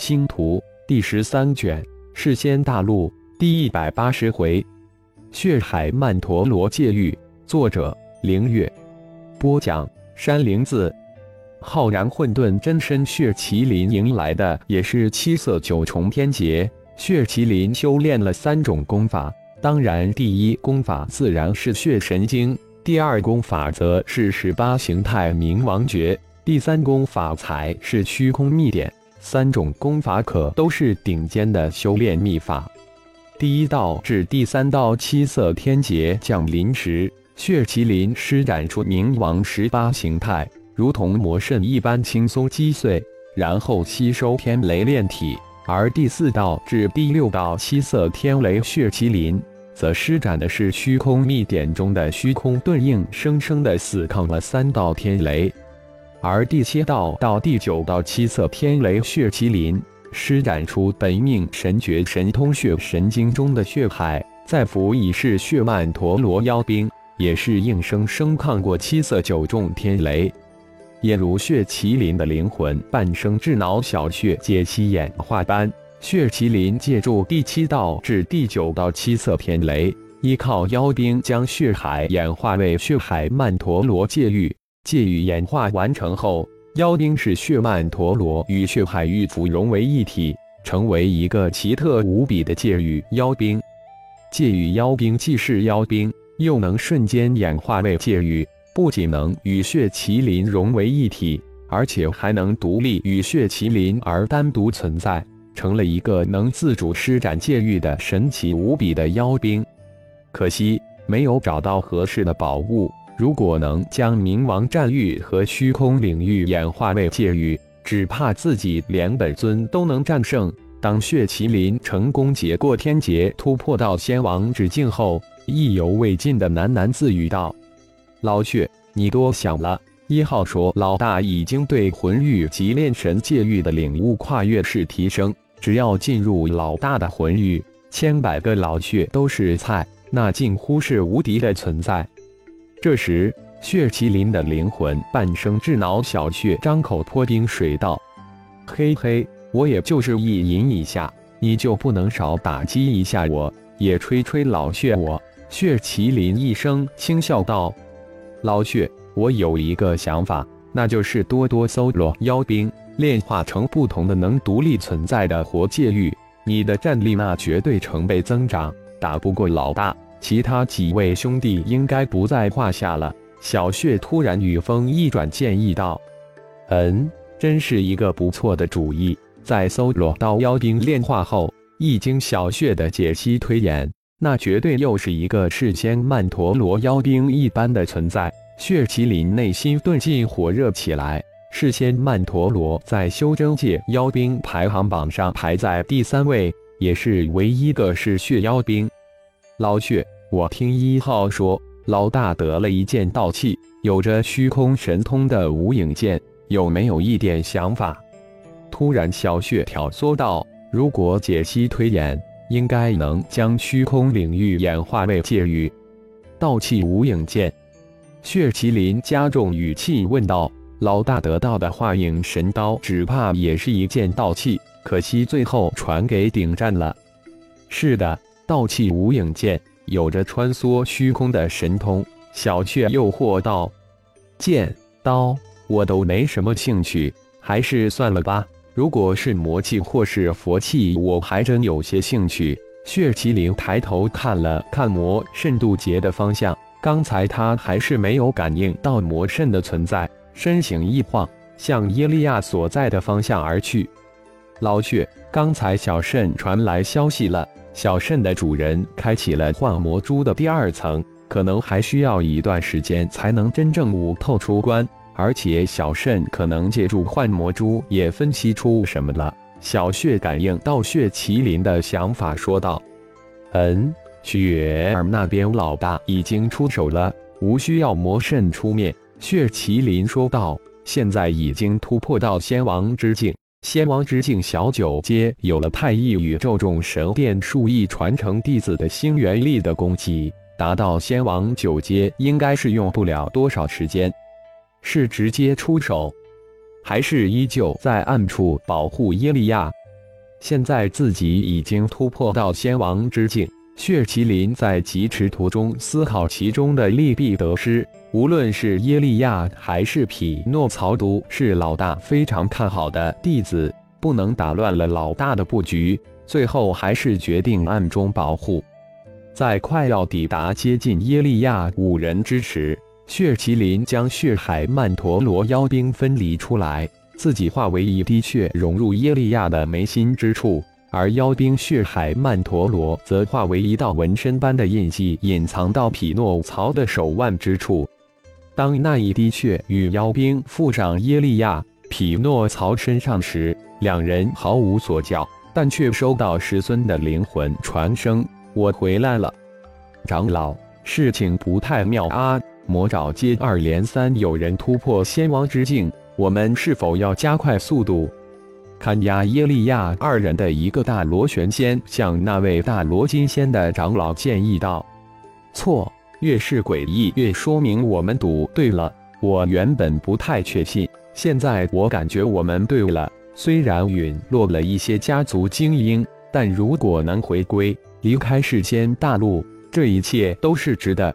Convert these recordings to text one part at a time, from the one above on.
星图第十三卷，世仙大陆第一百八十回，血海曼陀罗戒狱，作者：凌月，播讲：山灵子。浩然混沌真身血麒麟迎来的也是七色九重天劫。血麒麟修炼了三种功法，当然，第一功法自然是血神经，第二功法则是十八形态冥王诀，第三功法才是虚空秘典。三种功法可都是顶尖的修炼秘法。第一道至第三道七色天劫降临时，血麒麟施展出冥王十八形态，如同魔圣一般轻松击碎，然后吸收天雷炼体。而第四道至第六道七色天雷血麒麟，则施展的是虚空秘典中的虚空遁印，生生的死抗了三道天雷。而第七道到第九道七色天雷血麒麟施展出本命神诀神通血神经中的血海，再辅以是血曼陀罗妖兵，也是硬生生抗过七色九重天雷。也如血麒麟的灵魂半生智脑小血解析演化般，血麒麟借助第七道至第九道七色天雷，依靠妖兵将血海演化为血海曼陀罗界域。戒域演化完成后，妖兵是血曼陀罗与血海玉符融为一体，成为一个奇特无比的戒域妖兵。戒域妖兵既是妖兵，又能瞬间演化为戒域，不仅能与血麒麟融为一体，而且还能独立与血麒麟而单独存在，成了一个能自主施展戒域的神奇无比的妖兵。可惜没有找到合适的宝物。如果能将冥王战域和虚空领域演化为界域，只怕自己连本尊都能战胜。当血麒麟成功劫过天劫，突破到仙王之境后，意犹未尽的喃喃自语道：“老血，你多想了。”一号说：“老大已经对魂域及炼神界域的领悟跨越式提升，只要进入老大的魂域，千百个老血都是菜，那近乎是无敌的存在。”这时，血麒麟的灵魂半生智脑小血张口泼冰水道：“嘿嘿，我也就是意淫一下，你就不能少打击一下我，也吹吹老血我？”血麒麟一声轻笑道：“老血，我有一个想法，那就是多多搜罗妖兵，炼化成不同的能独立存在的活界域，你的战力那绝对成倍增长。打不过老大。”其他几位兄弟应该不在话下了。小血突然语风一转，建议道：“嗯，真是一个不错的主意。在搜罗到妖兵炼化后，一经小血的解析推演，那绝对又是一个世间曼陀罗妖兵一般的存在。”血麒麟内心顿进火热起来。世间曼陀罗在修真界妖兵排行榜上排在第三位，也是唯一个是血妖兵。老血，我听一号说，老大得了一件道器，有着虚空神通的无影剑，有没有一点想法？突然，小血挑唆道：“如果解析推演，应该能将虚空领域演化为界域。”道器无影剑，血麒麟加重语气问道：“老大得到的化影神刀，只怕也是一件道器，可惜最后传给顶战了。”是的。道气无影剑有着穿梭虚空的神通，小雀诱惑道：“剑刀我都没什么兴趣，还是算了吧。如果是魔器或是佛器，我还真有些兴趣。”血麒麟抬头看了看魔圣渡劫的方向，刚才他还是没有感应到魔圣的存在，身形一晃，向耶利亚所在的方向而去。老血，刚才小圣传来消息了。小肾的主人开启了幻魔珠的第二层，可能还需要一段时间才能真正悟透出关。而且小肾可能借助幻魔珠也分析出什么了。小血感应到血麒麟的想法，说道：“嗯，雪儿那边老大已经出手了，无需要魔圣出面。”血麒麟说道：“现在已经突破到仙王之境。”仙王之境小九阶有了太一宇宙众神殿数亿传承弟子的星元力的攻击，达到仙王九阶应该是用不了多少时间。是直接出手，还是依旧在暗处保护耶利亚？现在自己已经突破到仙王之境。血麒麟在疾驰途中思考其中的利弊得失，无论是耶利亚还是匹诺曹，都是老大非常看好的弟子，不能打乱了老大的布局。最后还是决定暗中保护。在快要抵达接近耶利亚五人之时，血麒麟将血海曼陀罗妖兵分离出来，自己化为一滴血融入耶利亚的眉心之处。而妖兵血海曼陀罗则化为一道纹身般的印记，隐藏到匹诺曹的手腕之处。当那一滴血与妖兵附上耶利亚、匹诺曹身上时，两人毫无所叫，但却收到师尊的灵魂传声：“我回来了，长老，事情不太妙啊！魔爪接二连三有人突破仙王之境，我们是否要加快速度？”看押耶利亚二人的一个大螺旋仙向那位大罗金仙的长老建议道：“错，越是诡异，越说明我们赌对了。我原本不太确信，现在我感觉我们对了。虽然陨落了一些家族精英，但如果能回归，离开世间大陆，这一切都是值得。”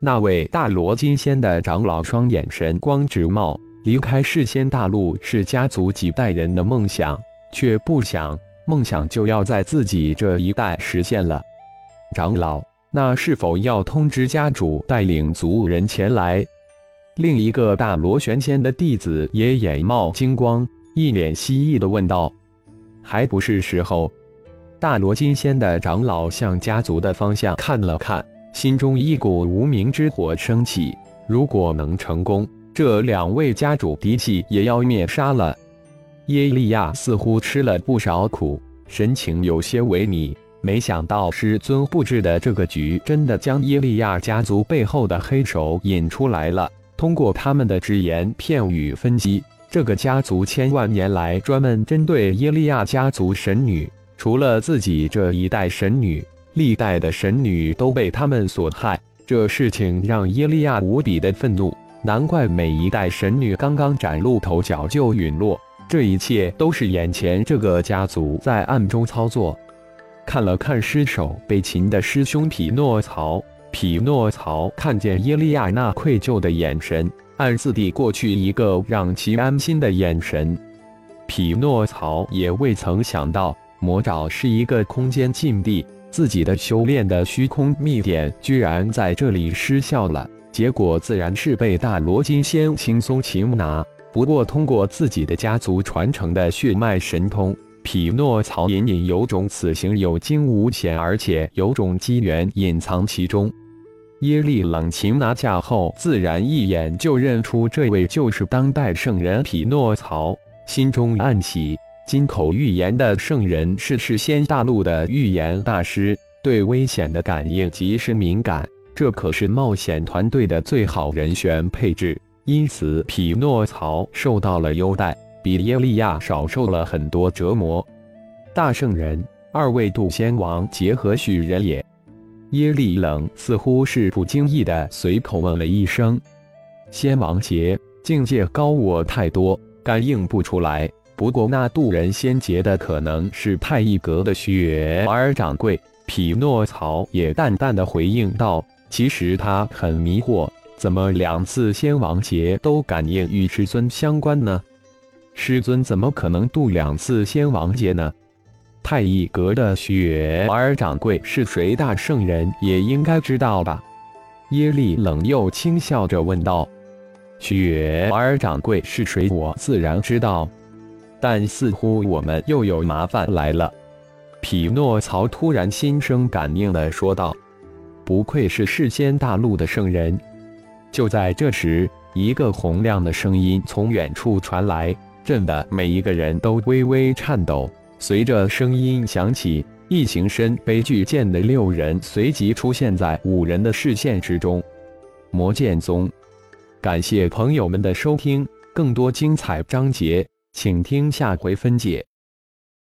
那位大罗金仙的长老双眼神光直冒。离开世仙大陆是家族几代人的梦想，却不想梦想就要在自己这一代实现了。长老，那是否要通知家主带领族人前来？另一个大螺旋仙的弟子也眼冒金光，一脸希冀地问道：“还不是时候。”大罗金仙的长老向家族的方向看了看，心中一股无名之火升起。如果能成功，这两位家主嫡系也要灭杀了。耶利亚似乎吃了不少苦，神情有些萎靡。没想到师尊布置的这个局，真的将耶利亚家族背后的黑手引出来了。通过他们的只言片语分析，这个家族千万年来专门针对耶利亚家族神女，除了自己这一代神女，历代的神女都被他们所害。这事情让耶利亚无比的愤怒。难怪每一代神女刚刚崭露头角就陨落，这一切都是眼前这个家族在暗中操作。看了看尸首被擒的师兄匹诺曹，匹诺曹看见耶利亚那愧疚的眼神，暗自地过去一个让其安心的眼神。匹诺曹也未曾想到，魔爪是一个空间禁地，自己的修炼的虚空秘典居然在这里失效了。结果自然是被大罗金仙轻松擒拿。不过，通过自己的家族传承的血脉神通，匹诺曹隐隐有种此行有惊无险，而且有种机缘隐藏其中。耶利冷擒拿下后，自然一眼就认出这位就是当代圣人匹诺曹，心中暗喜。金口预言的圣人是世仙大陆的预言大师，对危险的感应极是敏感。这可是冒险团队的最好人选配置，因此匹诺曹受到了优待，比耶利亚少受了很多折磨。大圣人，二位渡仙王结何许人也？耶利冷似乎是不经意的随口问了一声。仙王劫境界高我太多，感应不出来。不过那渡人仙劫的可能是太一阁的雪儿掌柜。匹诺曹也淡淡的回应道。其实他很迷惑，怎么两次仙王劫都感应与师尊相关呢？师尊怎么可能渡两次仙王劫呢？太乙阁的雪儿掌柜是谁？大圣人也应该知道吧？耶利冷又轻笑着问道：“雪儿掌柜是谁？我自然知道，但似乎我们又有麻烦来了。”匹诺曹突然心生感应的说道。不愧是世间大陆的圣人。就在这时，一个洪亮的声音从远处传来，震得每一个人都微微颤抖。随着声音响起，一行身背巨剑的六人随即出现在五人的视线之中。魔剑宗，感谢朋友们的收听，更多精彩章节，请听下回分解。